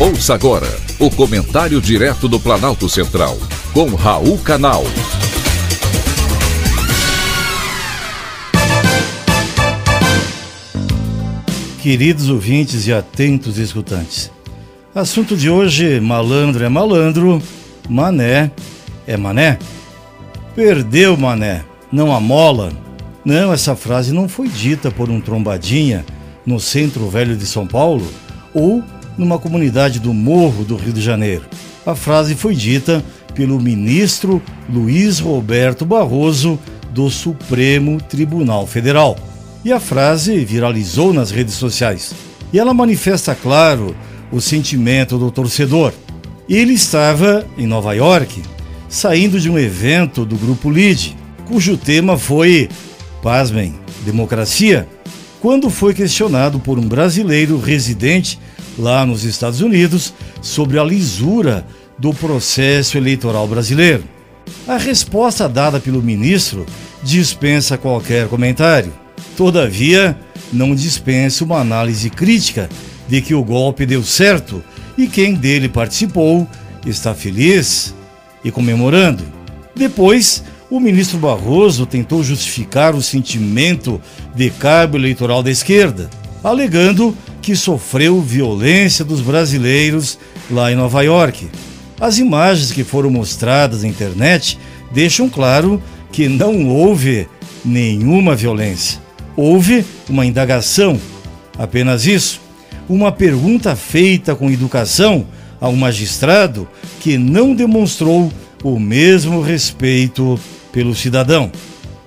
Ouça agora o comentário direto do Planalto Central, com Raul Canal. Queridos ouvintes e atentos escutantes, assunto de hoje: malandro é malandro, mané é mané. Perdeu, mané, não amola. Não, essa frase não foi dita por um trombadinha no centro velho de São Paulo ou numa comunidade do Morro do Rio de Janeiro. A frase foi dita pelo ministro Luiz Roberto Barroso do Supremo Tribunal Federal. E a frase viralizou nas redes sociais. E ela manifesta, claro, o sentimento do torcedor. Ele estava em Nova York, saindo de um evento do Grupo LID, cujo tema foi, pasmem, democracia, quando foi questionado por um brasileiro residente lá nos Estados Unidos sobre a lisura do processo eleitoral brasileiro. A resposta dada pelo ministro dispensa qualquer comentário. Todavia, não dispensa uma análise crítica de que o golpe deu certo e quem dele participou está feliz e comemorando. Depois, o ministro Barroso tentou justificar o sentimento de cabo eleitoral da esquerda, alegando que sofreu violência dos brasileiros lá em Nova York. As imagens que foram mostradas na internet deixam claro que não houve nenhuma violência. Houve uma indagação, apenas isso. Uma pergunta feita com educação a um magistrado que não demonstrou o mesmo respeito pelo cidadão.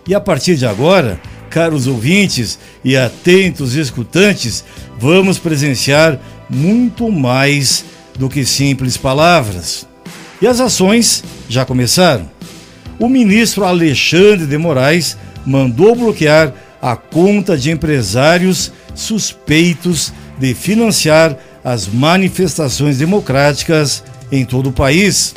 E a partir de agora, caros ouvintes e atentos escutantes, vamos presenciar muito mais do que simples palavras. E as ações já começaram. O ministro Alexandre de Moraes mandou bloquear a conta de empresários suspeitos de financiar as manifestações democráticas em todo o país.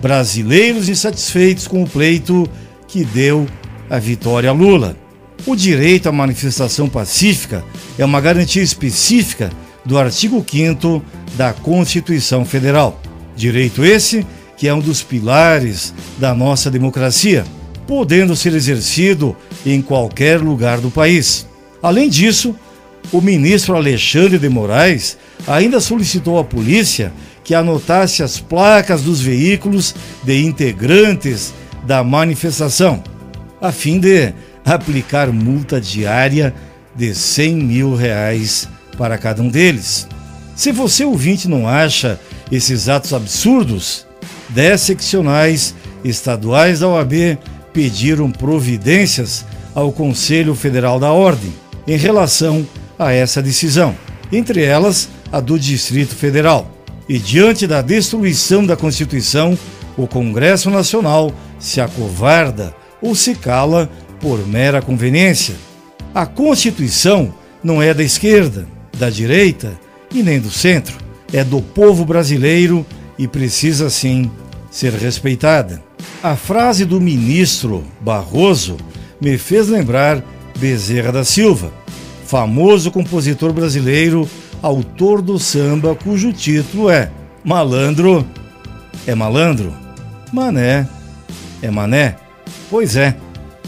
Brasileiros insatisfeitos com o pleito que deu a vitória a Lula. O direito à manifestação pacífica é uma garantia específica do artigo 5 da Constituição Federal. Direito esse que é um dos pilares da nossa democracia, podendo ser exercido em qualquer lugar do país. Além disso, o ministro Alexandre de Moraes ainda solicitou à polícia que anotasse as placas dos veículos de integrantes da manifestação, a fim de aplicar multa diária de 100 mil reais para cada um deles. Se você ouvinte não acha esses atos absurdos, dez seccionais estaduais da OAB pediram providências ao Conselho Federal da Ordem em relação a essa decisão, entre elas a do Distrito Federal. E diante da destruição da Constituição, o Congresso Nacional se acovarda ou se cala por mera conveniência. A Constituição não é da esquerda, da direita e nem do centro. É do povo brasileiro e precisa sim ser respeitada. A frase do ministro Barroso me fez lembrar Bezerra da Silva, famoso compositor brasileiro, autor do samba cujo título é Malandro é malandro, mané é mané. Pois é,